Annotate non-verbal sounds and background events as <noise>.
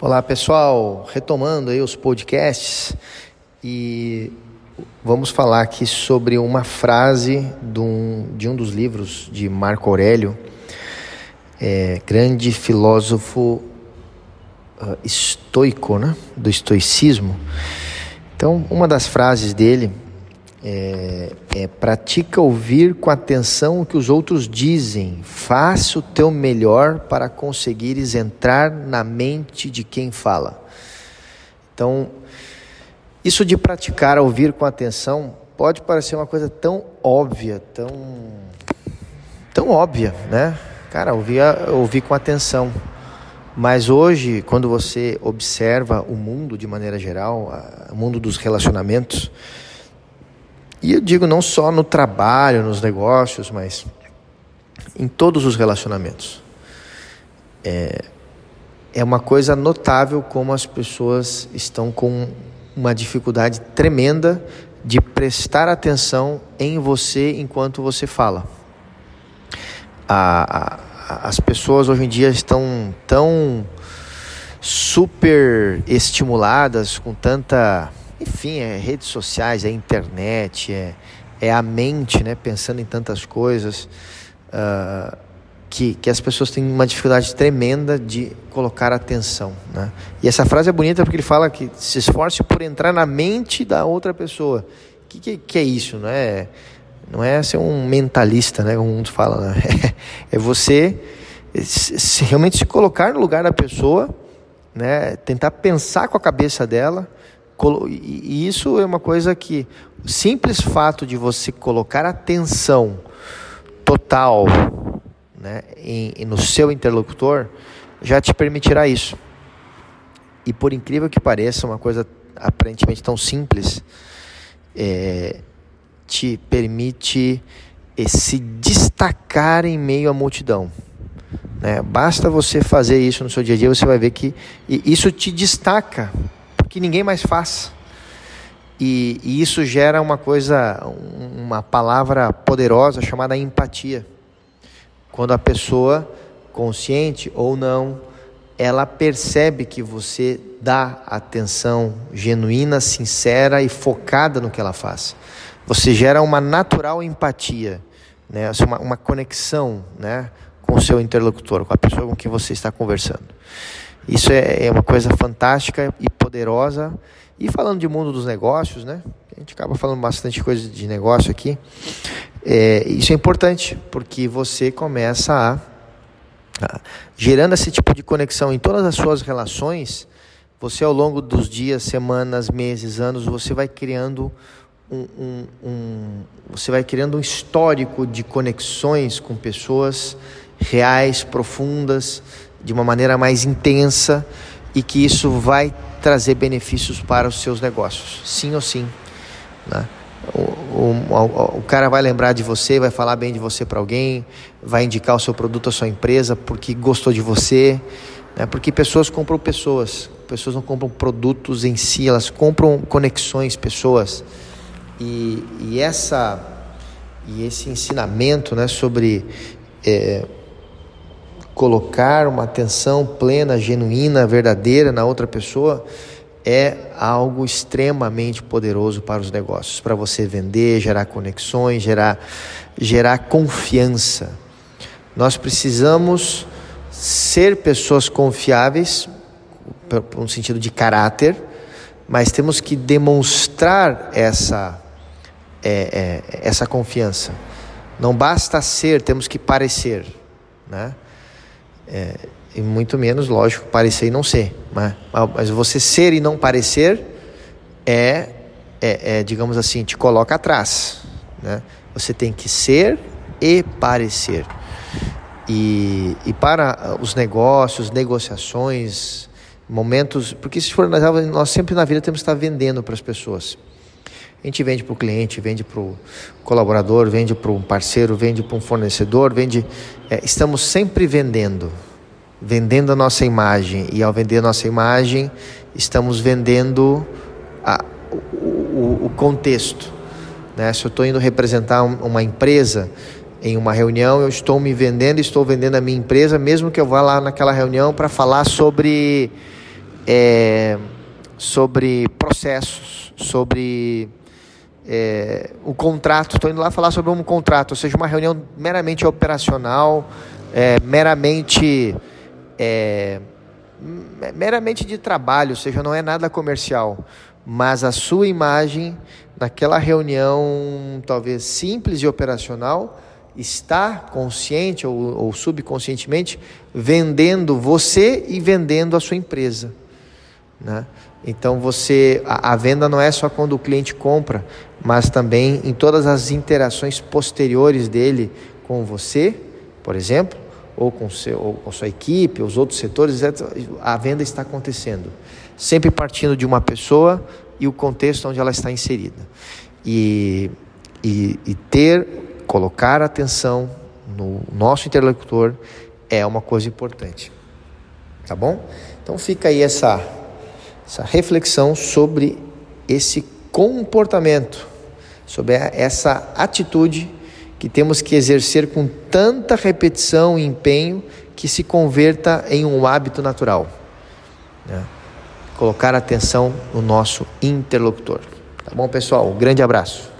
Olá pessoal, retomando aí os podcasts e vamos falar aqui sobre uma frase de um, de um dos livros de Marco Aurélio, é, grande filósofo uh, estoico, né? do estoicismo. Então, uma das frases dele é, é, pratica ouvir com atenção o que os outros dizem, faça o teu melhor para conseguires entrar na mente de quem fala. Então, isso de praticar ouvir com atenção pode parecer uma coisa tão óbvia, tão, tão óbvia, né? Cara, ouvir, ouvir com atenção. Mas hoje, quando você observa o mundo de maneira geral, o mundo dos relacionamentos, e eu digo não só no trabalho, nos negócios, mas em todos os relacionamentos. É, é uma coisa notável como as pessoas estão com uma dificuldade tremenda de prestar atenção em você enquanto você fala. A, a, as pessoas hoje em dia estão tão super estimuladas com tanta enfim, é redes sociais, é internet, é, é a mente, né, pensando em tantas coisas, uh, que, que as pessoas têm uma dificuldade tremenda de colocar atenção. Né? E essa frase é bonita porque ele fala que se esforce por entrar na mente da outra pessoa. O que, que, que, é isso? Não é, não é ser um mentalista, né, como mundo fala. Né? <laughs> É você se, realmente se colocar no lugar da pessoa, né, tentar pensar com a cabeça dela e isso é uma coisa que o simples fato de você colocar atenção total né, em, no seu interlocutor já te permitirá isso. E por incrível que pareça, uma coisa aparentemente tão simples é, te permite é, se destacar em meio à multidão. Né? Basta você fazer isso no seu dia a dia, você vai ver que isso te destaca que ninguém mais faz. E, e isso gera uma coisa, uma palavra poderosa chamada empatia. Quando a pessoa, consciente ou não, ela percebe que você dá atenção genuína, sincera e focada no que ela faz. Você gera uma natural empatia, né? Assim, uma, uma conexão né? com o seu interlocutor, com a pessoa com quem você está conversando. Isso é, é uma coisa fantástica e poderosa. E falando de mundo dos negócios, né? A gente acaba falando bastante coisa de negócio aqui. É, isso é importante, porque você começa a, a, gerando esse tipo de conexão em todas as suas relações, você ao longo dos dias, semanas, meses, anos, você vai criando um, um, um, você vai criando um histórico de conexões com pessoas reais, profundas, de uma maneira mais intensa e que isso vai trazer benefícios para os seus negócios, sim ou sim. Né? O, o, o, cara vai lembrar de você, vai falar bem de você para alguém, vai indicar o seu produto à sua empresa porque gostou de você, né? porque pessoas compram pessoas, pessoas não compram produtos em si, elas compram conexões, pessoas. E, e essa e esse ensinamento né, sobre é, colocar uma atenção plena, genuína, verdadeira na outra pessoa é algo extremamente poderoso para os negócios, para você vender, gerar conexões, gerar, gerar confiança. Nós precisamos ser pessoas confiáveis, por um sentido de caráter, mas temos que demonstrar essa, é, é, essa confiança. Não basta ser, temos que parecer, né? É, e muito menos, lógico, parecer e não ser. Mas, mas você ser e não parecer é, é, é, digamos assim, te coloca atrás. Né? Você tem que ser e parecer. E, e para os negócios, negociações, momentos. Porque se for nós sempre na vida temos que estar vendendo para as pessoas. A gente vende para o cliente, vende para o colaborador, vende para um parceiro, vende para um fornecedor, vende. É, estamos sempre vendendo, vendendo a nossa imagem. E ao vender a nossa imagem, estamos vendendo a, o, o, contexto. Né? Se eu estou indo representar uma empresa em uma reunião, eu estou me vendendo, estou vendendo a minha empresa, mesmo que eu vá lá naquela reunião para falar sobre é, sobre processos, sobre é, o contrato. Estou indo lá falar sobre um contrato, ou seja, uma reunião meramente operacional, é, meramente é, meramente de trabalho, ou seja, não é nada comercial, mas a sua imagem naquela reunião, talvez simples e operacional, está consciente ou, ou subconscientemente vendendo você e vendendo a sua empresa. Né? Então você a, a, venda não é só quando o cliente compra, mas também em todas as interações posteriores dele com você, por exemplo, ou com, seu, ou sua equipe, os outros setores, a venda está acontecendo. Sempre partindo de uma pessoa e o contexto onde ela está inserida. E, e, e ter, colocar atenção no nosso interlocutor é uma coisa importante. Tá bom? Então fica aí essa, essa reflexão sobre esse comportamento, sobre essa atitude que temos que exercer com tanta repetição e empenho que se converta em um hábito natural. Né? Colocar atenção no nosso interlocutor. Tá bom, pessoal? Um grande abraço.